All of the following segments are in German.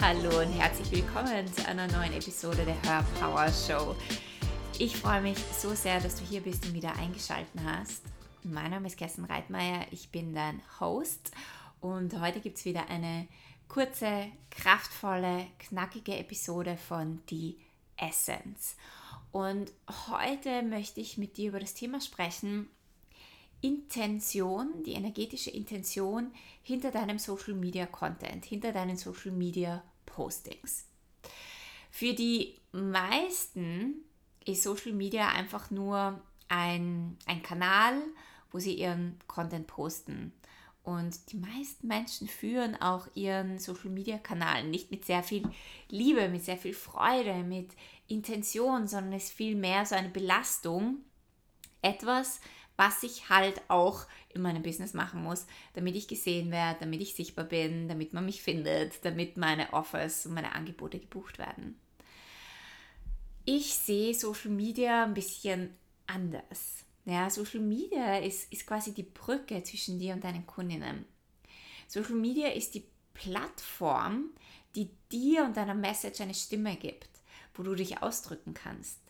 Hallo und herzlich willkommen zu einer neuen Episode der Hör Power Show. Ich freue mich so sehr, dass du hier bist und wieder eingeschaltet hast. Mein Name ist Kerstin Reitmeier, ich bin dein Host und heute gibt es wieder eine kurze, kraftvolle, knackige Episode von Die Essence. Und heute möchte ich mit dir über das Thema sprechen, Intention, die energetische Intention hinter deinem Social Media Content, hinter deinen Social Media Postings. Für die meisten ist Social Media einfach nur ein, ein Kanal, wo sie ihren Content posten. Und die meisten Menschen führen auch ihren Social Media Kanal nicht mit sehr viel Liebe, mit sehr viel Freude, mit Intention, sondern es ist vielmehr so eine Belastung. Etwas, was ich halt auch in meinem Business machen muss, damit ich gesehen werde, damit ich sichtbar bin, damit man mich findet, damit meine Offers und meine Angebote gebucht werden. Ich sehe Social Media ein bisschen anders. Ja, Social Media ist, ist quasi die Brücke zwischen dir und deinen Kundinnen. Social Media ist die Plattform, die dir und deiner Message eine Stimme gibt, wo du dich ausdrücken kannst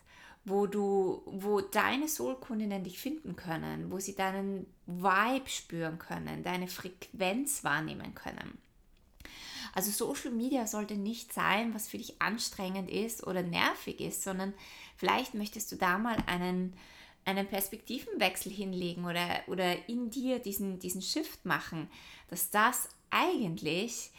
wo du, wo deine Soulkundinnen dich finden können, wo sie deinen Vibe spüren können, deine Frequenz wahrnehmen können. Also Social Media sollte nicht sein, was für dich anstrengend ist oder nervig ist, sondern vielleicht möchtest du da mal einen, einen Perspektivenwechsel hinlegen oder, oder in dir diesen, diesen Shift machen, dass das eigentlich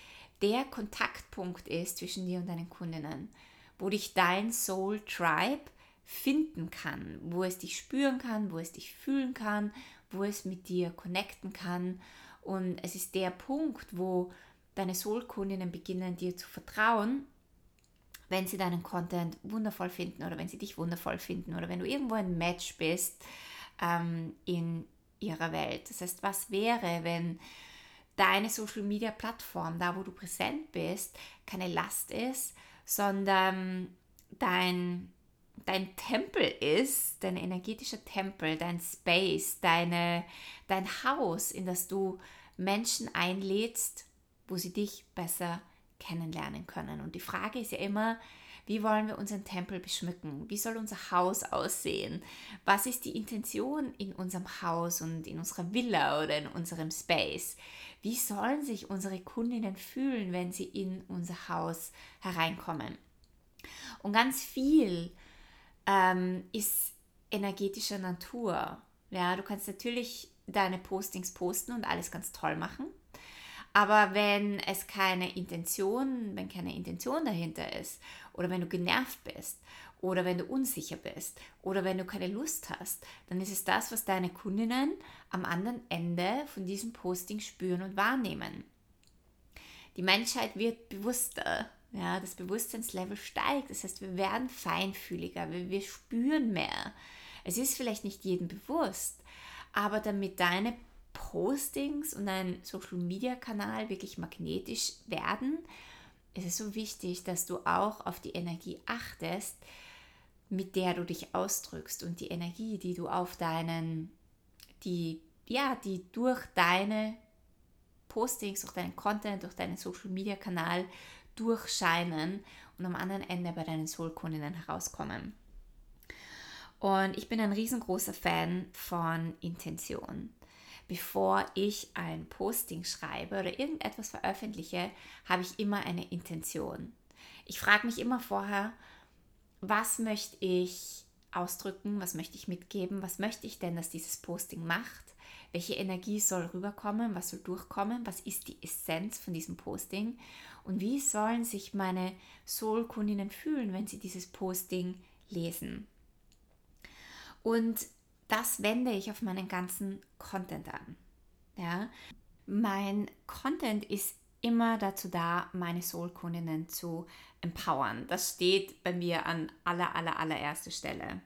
der Kontaktpunkt ist zwischen dir und deinen Kundinnen, wo dich dein Soul Tribe finden kann, wo es dich spüren kann, wo es dich fühlen kann, wo es mit dir connecten kann. Und es ist der Punkt, wo deine Soulkundinnen beginnen, dir zu vertrauen, wenn sie deinen Content wundervoll finden oder wenn sie dich wundervoll finden oder wenn du irgendwo ein Match bist ähm, in ihrer Welt. Das heißt, was wäre, wenn deine Social Media Plattform, da wo du präsent bist, keine Last ist, sondern dein dein Tempel ist, dein energetischer Tempel, dein Space, deine, dein Haus, in das du Menschen einlädst, wo sie dich besser kennenlernen können. Und die Frage ist ja immer, wie wollen wir unseren Tempel beschmücken? Wie soll unser Haus aussehen? Was ist die Intention in unserem Haus und in unserer Villa oder in unserem Space? Wie sollen sich unsere Kundinnen fühlen, wenn sie in unser Haus hereinkommen? Und ganz viel ähm, ist energetischer Natur. Ja, du kannst natürlich deine Postings posten und alles ganz toll machen. Aber wenn es keine Intention, wenn keine Intention dahinter ist, oder wenn du genervt bist, oder wenn du unsicher bist, oder wenn du keine Lust hast, dann ist es das, was deine Kundinnen am anderen Ende von diesem Posting spüren und wahrnehmen. Die Menschheit wird bewusster. Ja, das Bewusstseinslevel steigt. Das heißt, wir werden feinfühliger, wir, wir spüren mehr. Es ist vielleicht nicht jedem bewusst, aber damit deine Postings und dein Social Media Kanal wirklich magnetisch werden, ist es so wichtig, dass du auch auf die Energie achtest, mit der du dich ausdrückst und die Energie, die du auf deinen, die, ja, die durch deine Postings, durch deinen Content, durch deinen Social Media Kanal durchscheinen und am anderen Ende bei deinen Soulkundinnen herauskommen. Und ich bin ein riesengroßer Fan von Intention. Bevor ich ein Posting schreibe oder irgendetwas veröffentliche, habe ich immer eine Intention. Ich frage mich immer vorher, was möchte ich ausdrücken, was möchte ich mitgeben, was möchte ich denn, dass dieses Posting macht, welche Energie soll rüberkommen, was soll durchkommen, was ist die Essenz von diesem Posting und wie sollen sich meine Soul-Kundinnen fühlen, wenn sie dieses Posting lesen. Und das wende ich auf meinen ganzen Content an. Ja? Mein Content ist immer dazu da, meine Soul-Kundinnen zu empowern. Das steht bei mir an aller, aller, allererster Stelle.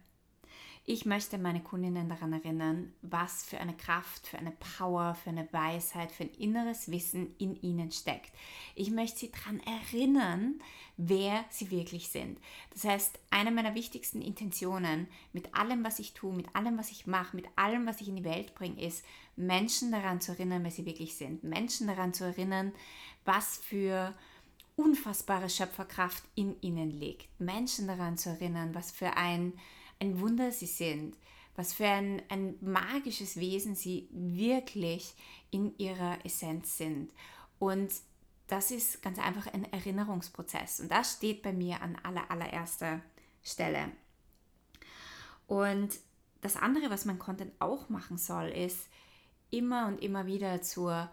Ich möchte meine Kundinnen daran erinnern, was für eine Kraft, für eine Power, für eine Weisheit, für ein inneres Wissen in ihnen steckt. Ich möchte sie daran erinnern, wer sie wirklich sind. Das heißt, eine meiner wichtigsten Intentionen mit allem, was ich tue, mit allem, was ich mache, mit allem, was ich in die Welt bringe, ist, Menschen daran zu erinnern, wer sie wirklich sind. Menschen daran zu erinnern, was für unfassbare Schöpferkraft in ihnen liegt. Menschen daran zu erinnern, was für ein, ein Wunder sie sind, was für ein, ein magisches Wesen sie wirklich in ihrer Essenz sind. Und das ist ganz einfach ein Erinnerungsprozess. Und das steht bei mir an aller, allererster Stelle. Und das andere, was mein Content auch machen soll, ist immer und immer wieder zur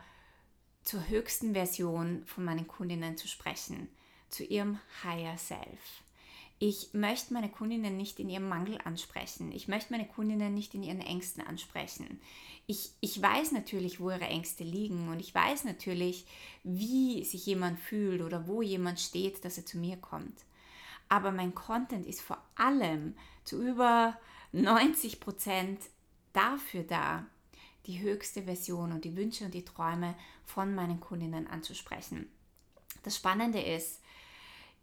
zur höchsten Version von meinen Kundinnen zu sprechen, zu ihrem Higher Self. Ich möchte meine Kundinnen nicht in ihrem Mangel ansprechen. Ich möchte meine Kundinnen nicht in ihren Ängsten ansprechen. Ich, ich weiß natürlich, wo ihre Ängste liegen und ich weiß natürlich, wie sich jemand fühlt oder wo jemand steht, dass er zu mir kommt. Aber mein Content ist vor allem zu über 90 Prozent dafür da, die höchste Version und die Wünsche und die Träume von meinen Kundinnen anzusprechen. Das Spannende ist,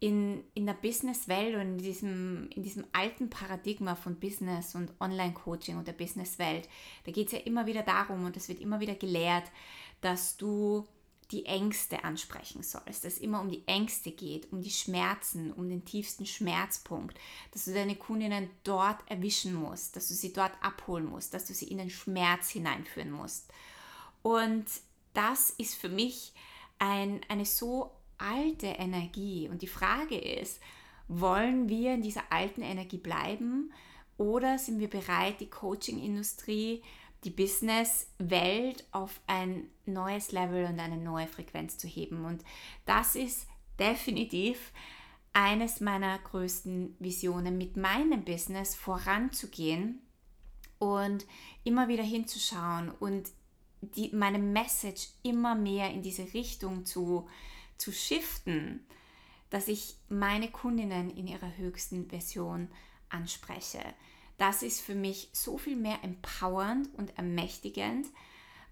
in, in der Businesswelt und in diesem, in diesem alten Paradigma von Business und Online-Coaching und der Businesswelt, da geht es ja immer wieder darum und es wird immer wieder gelehrt, dass du die Ängste ansprechen sollst, dass es immer um die Ängste geht, um die Schmerzen, um den tiefsten Schmerzpunkt, dass du deine Kundinnen dort erwischen musst, dass du sie dort abholen musst, dass du sie in den Schmerz hineinführen musst. Und das ist für mich ein, eine so alte Energie. Und die Frage ist, wollen wir in dieser alten Energie bleiben oder sind wir bereit, die Coaching-Industrie die Business-Welt auf ein neues Level und eine neue Frequenz zu heben. Und das ist definitiv eines meiner größten Visionen, mit meinem Business voranzugehen und immer wieder hinzuschauen und die, meine Message immer mehr in diese Richtung zu, zu shiften, dass ich meine Kundinnen in ihrer höchsten Version anspreche das ist für mich so viel mehr empowernd und ermächtigend,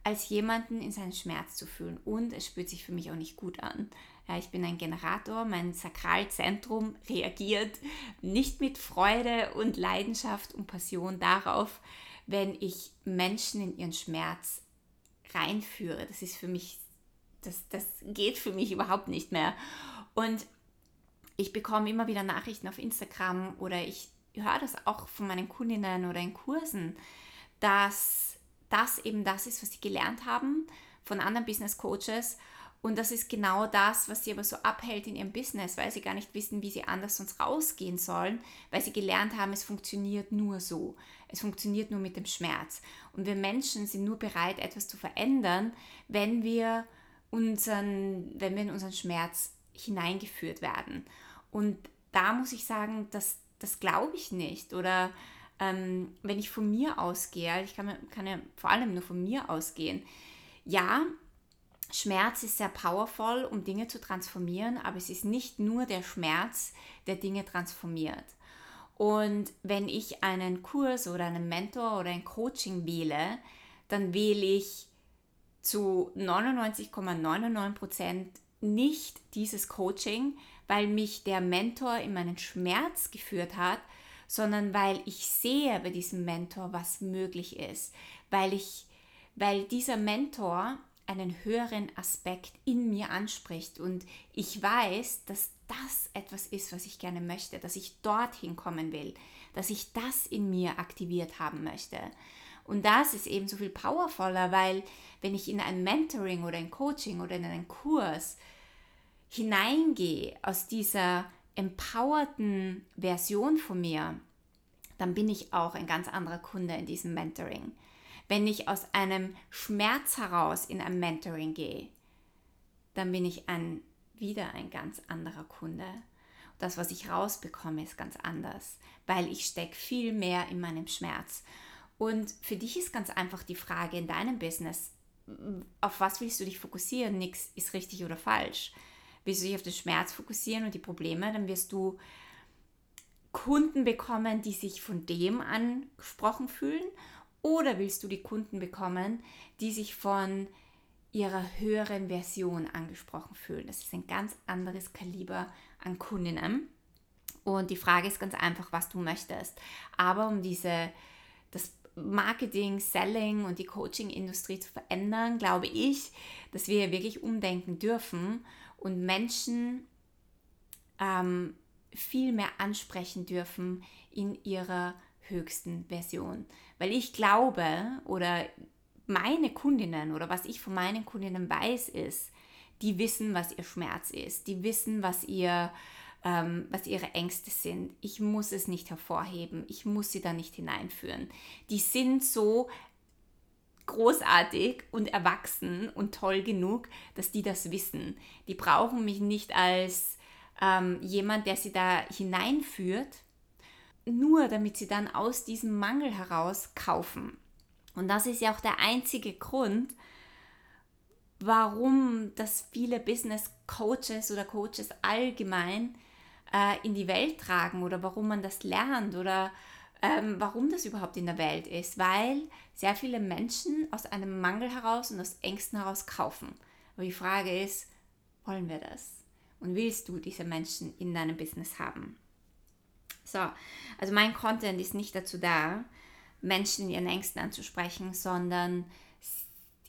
als jemanden in seinen Schmerz zu fühlen. Und es spürt sich für mich auch nicht gut an. Ja, ich bin ein Generator, mein Sakralzentrum reagiert nicht mit Freude und Leidenschaft und Passion darauf, wenn ich Menschen in ihren Schmerz reinführe. Das ist für mich, das, das geht für mich überhaupt nicht mehr. Und ich bekomme immer wieder Nachrichten auf Instagram oder ich höre das auch von meinen Kundinnen oder in Kursen, dass das eben das ist, was sie gelernt haben von anderen Business Coaches. Und das ist genau das, was sie aber so abhält in ihrem Business, weil sie gar nicht wissen, wie sie anders sonst rausgehen sollen, weil sie gelernt haben, es funktioniert nur so. Es funktioniert nur mit dem Schmerz. Und wir Menschen sind nur bereit, etwas zu verändern, wenn wir, unseren, wenn wir in unseren Schmerz hineingeführt werden. Und da muss ich sagen, dass das glaube ich nicht. Oder ähm, wenn ich von mir ausgehe, ich kann, kann ja vor allem nur von mir ausgehen. Ja, Schmerz ist sehr powerful, um Dinge zu transformieren, aber es ist nicht nur der Schmerz, der Dinge transformiert. Und wenn ich einen Kurs oder einen Mentor oder ein Coaching wähle, dann wähle ich zu 99,99% ,99 nicht dieses Coaching, weil mich der Mentor in meinen Schmerz geführt hat, sondern weil ich sehe bei diesem Mentor, was möglich ist, weil ich, weil dieser Mentor einen höheren Aspekt in mir anspricht und ich weiß, dass das etwas ist, was ich gerne möchte, dass ich dorthin kommen will, dass ich das in mir aktiviert haben möchte. Und das ist eben so viel powervoller, weil wenn ich in ein Mentoring oder ein Coaching oder in einen Kurs hineingehe aus dieser empowerten Version von mir, dann bin ich auch ein ganz anderer Kunde in diesem Mentoring. Wenn ich aus einem Schmerz heraus in ein Mentoring gehe, dann bin ich ein, wieder ein ganz anderer Kunde. Das, was ich rausbekomme, ist ganz anders, weil ich stecke viel mehr in meinem Schmerz. Und für dich ist ganz einfach die Frage in deinem Business, auf was willst du dich fokussieren? Nichts ist richtig oder falsch willst du dich auf den Schmerz fokussieren und die Probleme, dann wirst du Kunden bekommen, die sich von dem angesprochen fühlen oder willst du die Kunden bekommen, die sich von ihrer höheren Version angesprochen fühlen. Das ist ein ganz anderes Kaliber an Kundinnen. Und die Frage ist ganz einfach, was du möchtest. Aber um diese, Marketing, Selling und die Coaching-Industrie zu verändern, glaube ich, dass wir wirklich umdenken dürfen und Menschen ähm, viel mehr ansprechen dürfen in ihrer höchsten Version. Weil ich glaube oder meine Kundinnen oder was ich von meinen Kundinnen weiß ist, die wissen, was ihr Schmerz ist, die wissen, was ihr ähm, was ihre Ängste sind. Ich muss es nicht hervorheben, ich muss sie da nicht hineinführen. Die sind so großartig und erwachsen und toll genug, dass die das wissen. Die brauchen mich nicht als ähm, jemand, der sie da hineinführt, nur damit sie dann aus diesem Mangel heraus kaufen. Und das ist ja auch der einzige Grund, warum das viele Business Coaches oder Coaches allgemein äh, in die Welt tragen oder warum man das lernt oder ähm, warum das überhaupt in der Welt ist, weil sehr viele Menschen aus einem Mangel heraus und aus Ängsten heraus kaufen. Aber die Frage ist, wollen wir das? Und willst du diese Menschen in deinem Business haben? So, also mein Content ist nicht dazu da, Menschen in ihren Ängsten anzusprechen, sondern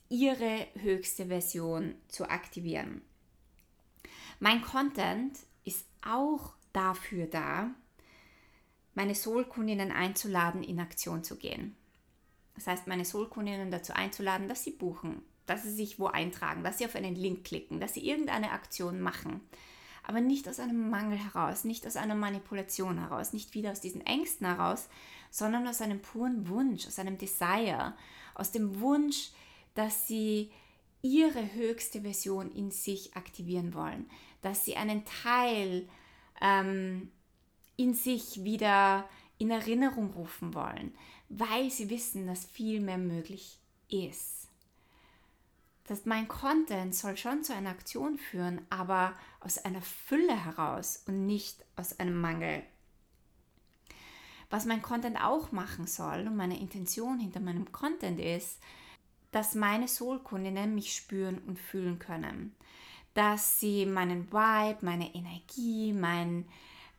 ihre höchste Version zu aktivieren. Mein Content auch dafür da, meine Soul-Kundinnen einzuladen, in Aktion zu gehen. Das heißt, meine Soul-Kundinnen dazu einzuladen, dass sie buchen, dass sie sich wo eintragen, dass sie auf einen Link klicken, dass sie irgendeine Aktion machen. Aber nicht aus einem Mangel heraus, nicht aus einer Manipulation heraus, nicht wieder aus diesen Ängsten heraus, sondern aus einem puren Wunsch, aus einem Desire, aus dem Wunsch, dass sie ihre höchste Version in sich aktivieren wollen, dass sie einen Teil ähm, in sich wieder in Erinnerung rufen wollen, weil sie wissen, dass viel mehr möglich ist. Dass mein Content soll schon zu einer Aktion führen, aber aus einer Fülle heraus und nicht aus einem Mangel. Was mein Content auch machen soll und meine Intention hinter meinem Content ist, dass meine Soul-Kundinnen mich spüren und fühlen können. Dass sie meinen Vibe, meine Energie, mein,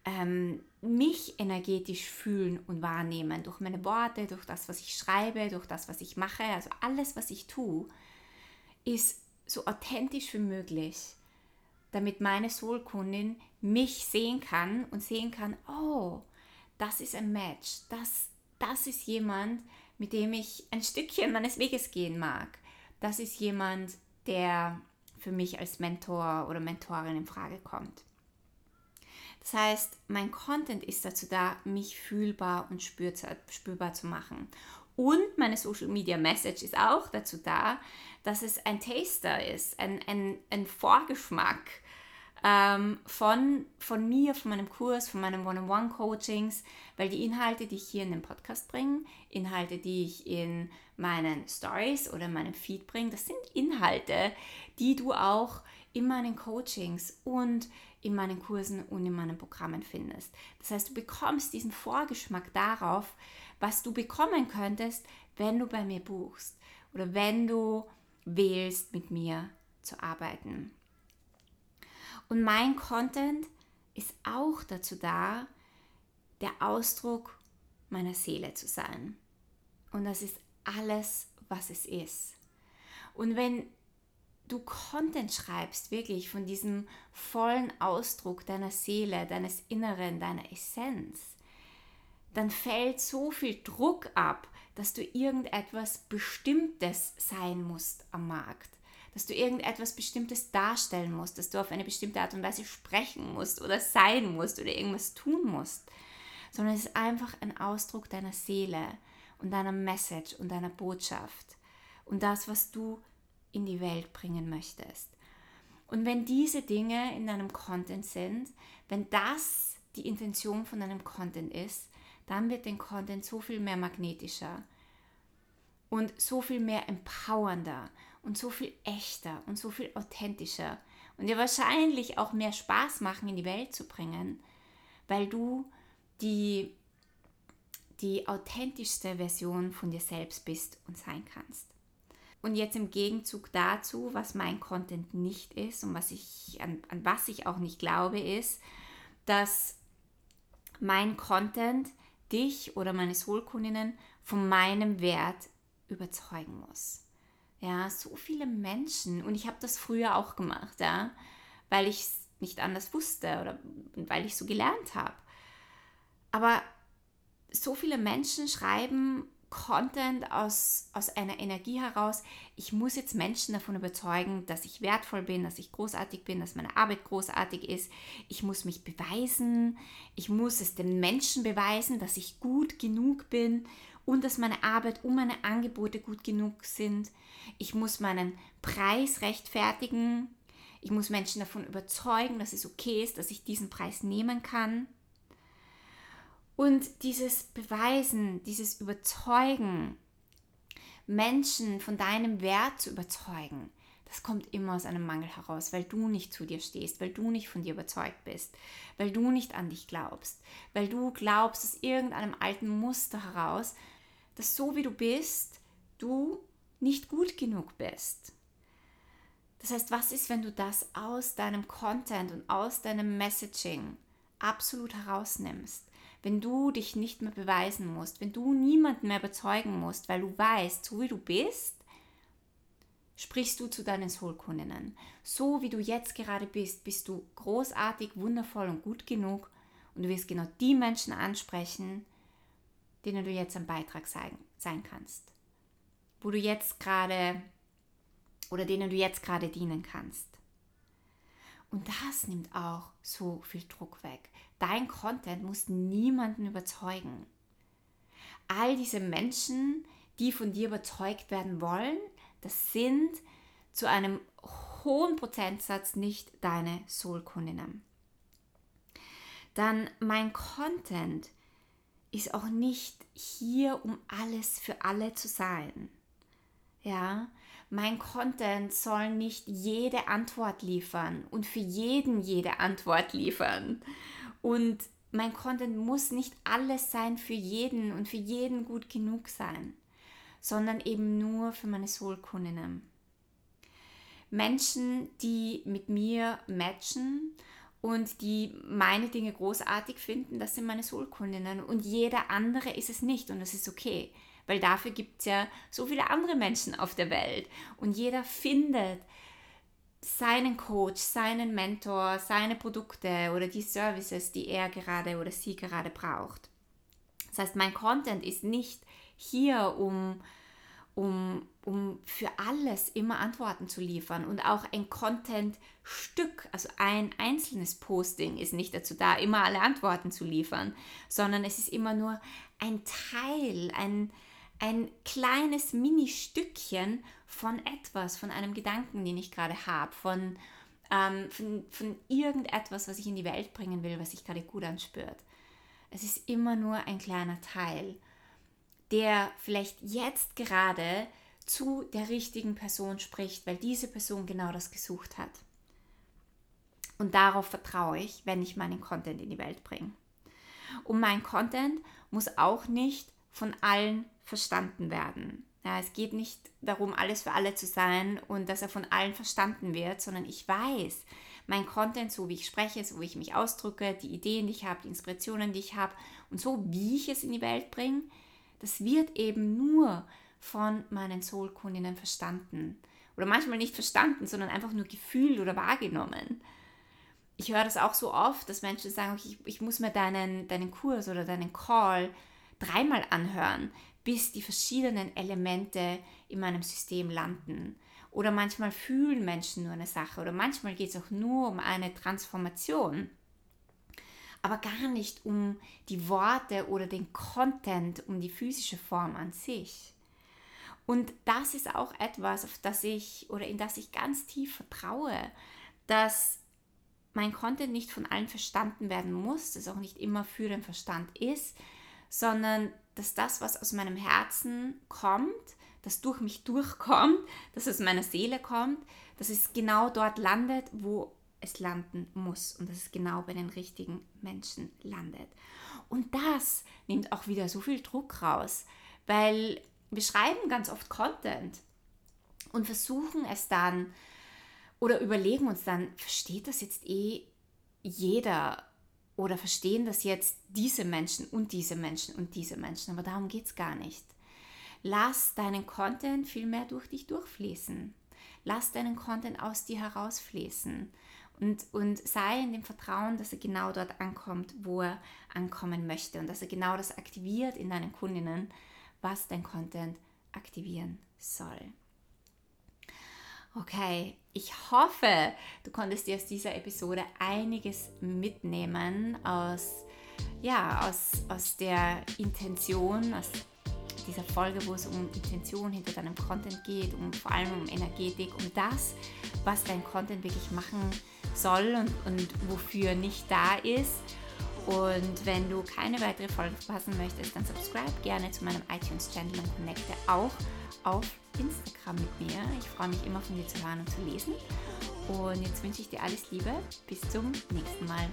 ähm, mich energetisch fühlen und wahrnehmen durch meine Worte, durch das, was ich schreibe, durch das, was ich mache. Also alles, was ich tue, ist so authentisch wie möglich, damit meine Soul-Kundin mich sehen kann und sehen kann, oh, das ist ein Match, das, das ist jemand, mit dem ich ein Stückchen meines Weges gehen mag. Das ist jemand, der für mich als Mentor oder Mentorin in Frage kommt. Das heißt, mein Content ist dazu da, mich fühlbar und spürbar zu machen. Und meine Social Media Message ist auch dazu da, dass es ein Taster ist, ein, ein, ein Vorgeschmack ähm, von, von mir, von meinem Kurs, von meinen One-on-One-Coachings, weil die Inhalte, die ich hier in den Podcast bringe, Inhalte, die ich in meinen Stories oder in meinem Feed bringe, das sind Inhalte, die du auch in meinen Coachings und in meinen Kursen und in meinen Programmen findest. Das heißt, du bekommst diesen Vorgeschmack darauf, was du bekommen könntest, wenn du bei mir buchst oder wenn du wählst, mit mir zu arbeiten. Und mein Content ist auch dazu da, der Ausdruck meiner Seele zu sein. Und das ist alles, was es ist. Und wenn du Content schreibst, wirklich von diesem vollen Ausdruck deiner Seele, deines Inneren, deiner Essenz, dann fällt so viel Druck ab, dass du irgendetwas Bestimmtes sein musst am Markt. Dass du irgendetwas Bestimmtes darstellen musst, dass du auf eine bestimmte Art und Weise sprechen musst oder sein musst oder irgendwas tun musst. Sondern es ist einfach ein Ausdruck deiner Seele und deiner Message und deiner Botschaft. Und das, was du in die Welt bringen möchtest. Und wenn diese Dinge in deinem Content sind, wenn das die Intention von deinem Content ist, dann wird dein Content so viel mehr magnetischer und so viel mehr empowernder und so viel echter und so viel authentischer und dir wahrscheinlich auch mehr Spaß machen, in die Welt zu bringen, weil du die, die authentischste Version von dir selbst bist und sein kannst. Und jetzt im Gegenzug dazu, was mein Content nicht ist und was ich, an, an was ich auch nicht glaube, ist, dass mein Content dich oder meine Soulkundinnen von meinem Wert überzeugen muss. Ja, so viele Menschen, und ich habe das früher auch gemacht, ja, weil ich nicht anders wusste oder weil ich so gelernt habe. Aber so viele Menschen schreiben Content aus, aus einer Energie heraus, ich muss jetzt Menschen davon überzeugen, dass ich wertvoll bin, dass ich großartig bin, dass meine Arbeit großartig ist. Ich muss mich beweisen, ich muss es den Menschen beweisen, dass ich gut genug bin und dass meine Arbeit und meine Angebote gut genug sind. Ich muss meinen Preis rechtfertigen. Ich muss Menschen davon überzeugen, dass es okay ist, dass ich diesen Preis nehmen kann. Und dieses Beweisen, dieses Überzeugen, Menschen von deinem Wert zu überzeugen, das kommt immer aus einem Mangel heraus, weil du nicht zu dir stehst, weil du nicht von dir überzeugt bist, weil du nicht an dich glaubst, weil du glaubst aus irgendeinem alten Muster heraus, dass so wie du bist, du nicht gut genug bist. Das heißt, was ist, wenn du das aus deinem Content und aus deinem Messaging absolut herausnimmst? wenn du dich nicht mehr beweisen musst, wenn du niemanden mehr überzeugen musst, weil du weißt, so wie du bist, sprichst du zu deinen Soulkundinnen. So wie du jetzt gerade bist, bist du großartig, wundervoll und gut genug und du wirst genau die Menschen ansprechen, denen du jetzt ein Beitrag sein, sein kannst. Wo du jetzt gerade oder denen du jetzt gerade dienen kannst. Und das nimmt auch so viel Druck weg. Dein Content muss niemanden überzeugen. All diese Menschen, die von dir überzeugt werden wollen, das sind zu einem hohen Prozentsatz nicht deine Soul-Kundinnen. Dann mein Content ist auch nicht hier, um alles für alle zu sein. Ja, mein Content soll nicht jede Antwort liefern und für jeden jede Antwort liefern. Und mein Content muss nicht alles sein für jeden und für jeden gut genug sein, sondern eben nur für meine Soul-Kundinnen. Menschen, die mit mir matchen und die meine Dinge großartig finden, das sind meine Soul-Kundinnen. Und jeder andere ist es nicht und das ist okay weil dafür gibt es ja so viele andere Menschen auf der Welt und jeder findet seinen Coach, seinen Mentor, seine Produkte oder die Services, die er gerade oder sie gerade braucht. Das heißt, mein Content ist nicht hier, um, um, um für alles immer Antworten zu liefern. Und auch ein Content-Stück, also ein einzelnes Posting ist nicht dazu da, immer alle Antworten zu liefern, sondern es ist immer nur ein Teil, ein, ein kleines Mini-Stückchen von etwas, von einem Gedanken, den ich gerade habe, von, ähm, von, von irgendetwas, was ich in die Welt bringen will, was sich gerade gut anspürt. Es ist immer nur ein kleiner Teil, der vielleicht jetzt gerade zu der richtigen Person spricht, weil diese Person genau das gesucht hat. Und darauf vertraue ich, wenn ich meinen Content in die Welt bringe. Und mein Content muss auch nicht von allen verstanden werden. Ja, es geht nicht darum, alles für alle zu sein und dass er von allen verstanden wird, sondern ich weiß, mein Content, so wie ich spreche, so wie ich mich ausdrücke, die Ideen, die ich habe, die Inspirationen, die ich habe und so wie ich es in die Welt bringe, das wird eben nur von meinen Soul-Kundinnen verstanden. Oder manchmal nicht verstanden, sondern einfach nur gefühlt oder wahrgenommen. Ich höre das auch so oft, dass Menschen sagen, ich, ich muss mir deinen, deinen Kurs oder deinen Call dreimal anhören, bis die verschiedenen Elemente in meinem System landen. Oder manchmal fühlen Menschen nur eine Sache oder manchmal geht es auch nur um eine Transformation, aber gar nicht um die Worte oder den Content, um die physische Form an sich. Und das ist auch etwas, auf das ich oder in das ich ganz tief vertraue, dass mein Content nicht von allen verstanden werden muss, das auch nicht immer für den Verstand ist, sondern dass das, was aus meinem Herzen kommt, das durch mich durchkommt, dass aus meiner Seele kommt, dass es genau dort landet, wo es landen muss und dass es genau bei den richtigen Menschen landet. Und das nimmt auch wieder so viel Druck raus, weil wir schreiben ganz oft Content und versuchen es dann oder überlegen uns dann, versteht das jetzt eh jeder oder verstehen das jetzt diese Menschen und diese Menschen und diese Menschen, aber darum geht es gar nicht. Lass deinen Content viel mehr durch dich durchfließen. Lass deinen Content aus dir herausfließen Und, und sei in dem Vertrauen, dass er genau dort ankommt, wo er ankommen möchte und dass er genau das aktiviert in deinen Kundinnen, was dein Content aktivieren soll. Okay, ich hoffe, du konntest dir aus dieser Episode einiges mitnehmen aus, ja, aus, aus der Intention, aus dieser Folge, wo es um Intention hinter deinem Content geht, um vor allem um Energetik, um das, was dein Content wirklich machen soll und, und wofür nicht da ist. Und wenn du keine weitere Folge verpassen möchtest, dann subscribe gerne zu meinem iTunes-Channel und connecte auch auf Instagram mit mir. Ich freue mich immer von dir zu hören und zu lesen. Und jetzt wünsche ich dir alles Liebe. Bis zum nächsten Mal.